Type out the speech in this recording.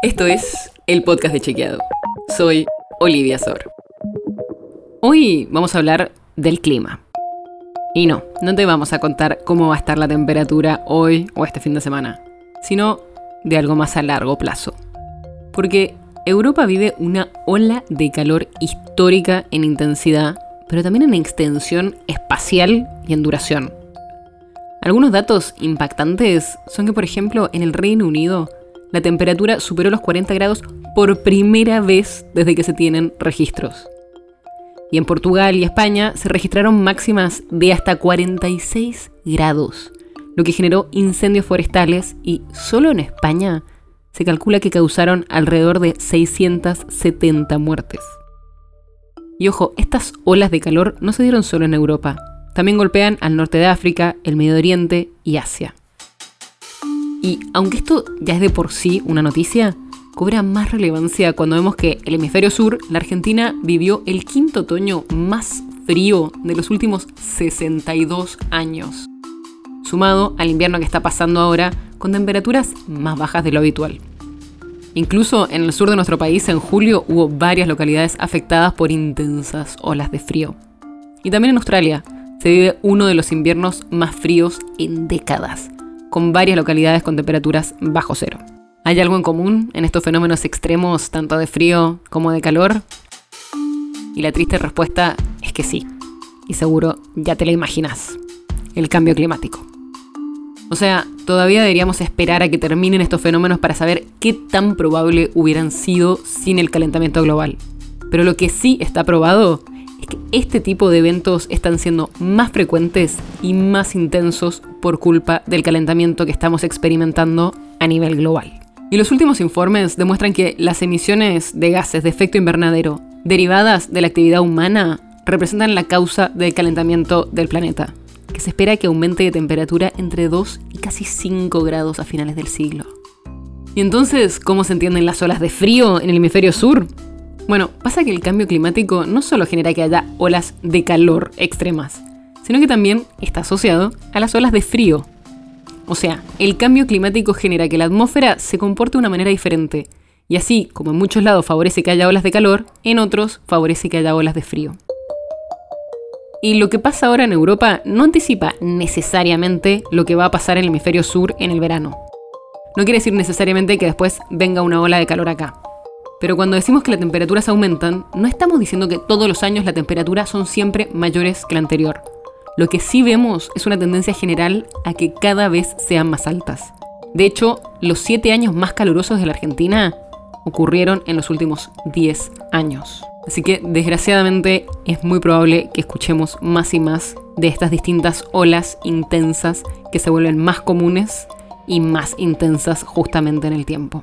Esto es el podcast de Chequeado. Soy Olivia Sor. Hoy vamos a hablar del clima. Y no, no te vamos a contar cómo va a estar la temperatura hoy o este fin de semana, sino de algo más a largo plazo. Porque Europa vive una ola de calor histórica en intensidad, pero también en extensión espacial y en duración. Algunos datos impactantes son que, por ejemplo, en el Reino Unido, la temperatura superó los 40 grados por primera vez desde que se tienen registros. Y en Portugal y España se registraron máximas de hasta 46 grados, lo que generó incendios forestales y solo en España se calcula que causaron alrededor de 670 muertes. Y ojo, estas olas de calor no se dieron solo en Europa, también golpean al norte de África, el Medio Oriente y Asia. Y aunque esto ya es de por sí una noticia, cobra más relevancia cuando vemos que el hemisferio sur, la Argentina, vivió el quinto otoño más frío de los últimos 62 años, sumado al invierno que está pasando ahora con temperaturas más bajas de lo habitual. Incluso en el sur de nuestro país en julio hubo varias localidades afectadas por intensas olas de frío. Y también en Australia se vive uno de los inviernos más fríos en décadas, con varias localidades con temperaturas bajo cero. ¿Hay algo en común en estos fenómenos extremos, tanto de frío como de calor? Y la triste respuesta es que sí. Y seguro ya te la imaginas. El cambio climático. O sea, todavía deberíamos esperar a que terminen estos fenómenos para saber qué tan probable hubieran sido sin el calentamiento global. Pero lo que sí está probado este tipo de eventos están siendo más frecuentes y más intensos por culpa del calentamiento que estamos experimentando a nivel global. Y los últimos informes demuestran que las emisiones de gases de efecto invernadero derivadas de la actividad humana representan la causa del calentamiento del planeta, que se espera que aumente de temperatura entre 2 y casi 5 grados a finales del siglo. ¿Y entonces cómo se entienden las olas de frío en el hemisferio sur? Bueno, pasa que el cambio climático no solo genera que haya olas de calor extremas, sino que también está asociado a las olas de frío. O sea, el cambio climático genera que la atmósfera se comporte de una manera diferente, y así como en muchos lados favorece que haya olas de calor, en otros favorece que haya olas de frío. Y lo que pasa ahora en Europa no anticipa necesariamente lo que va a pasar en el hemisferio sur en el verano. No quiere decir necesariamente que después venga una ola de calor acá. Pero cuando decimos que las temperaturas aumentan, no estamos diciendo que todos los años la temperatura son siempre mayores que la anterior. Lo que sí vemos es una tendencia general a que cada vez sean más altas. De hecho, los siete años más calurosos de la Argentina ocurrieron en los últimos 10 años. Así que desgraciadamente es muy probable que escuchemos más y más de estas distintas olas intensas que se vuelven más comunes y más intensas justamente en el tiempo.